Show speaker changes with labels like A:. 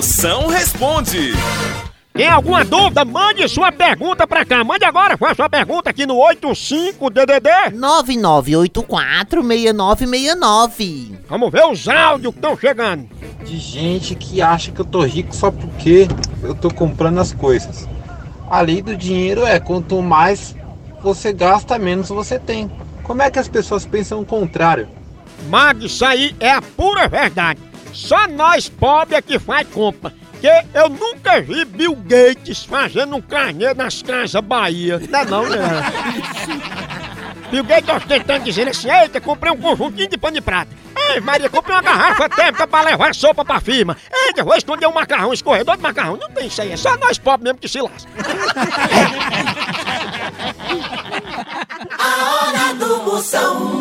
A: Moção responde.
B: Tem alguma dúvida? Mande sua pergunta pra cá. Mande agora, faça sua pergunta aqui no 85DDD.
C: 99846969.
B: Vamos ver os áudios que estão chegando.
D: de gente que acha que eu tô rico só porque eu tô comprando as coisas. A lei do dinheiro é quanto mais você gasta, menos você tem. Como é que as pessoas pensam o contrário?
B: Mag, isso aí é a pura verdade. Só nós pobres é que faz compra. Que eu nunca vi Bill Gates fazendo um carneiro nas casas Bahia. Não é não, né? Bill Gates ostentando dizendo assim, eita, comprei um conjuntinho de pano de prata. Ei, Maria, comprei uma garrafa térmica pra levar sopa pra firma. Eita, vou esconder um macarrão, escorredor de macarrão. Não tem isso aí, é só nós pobres mesmo que se lasca.
E: A hora do Moção.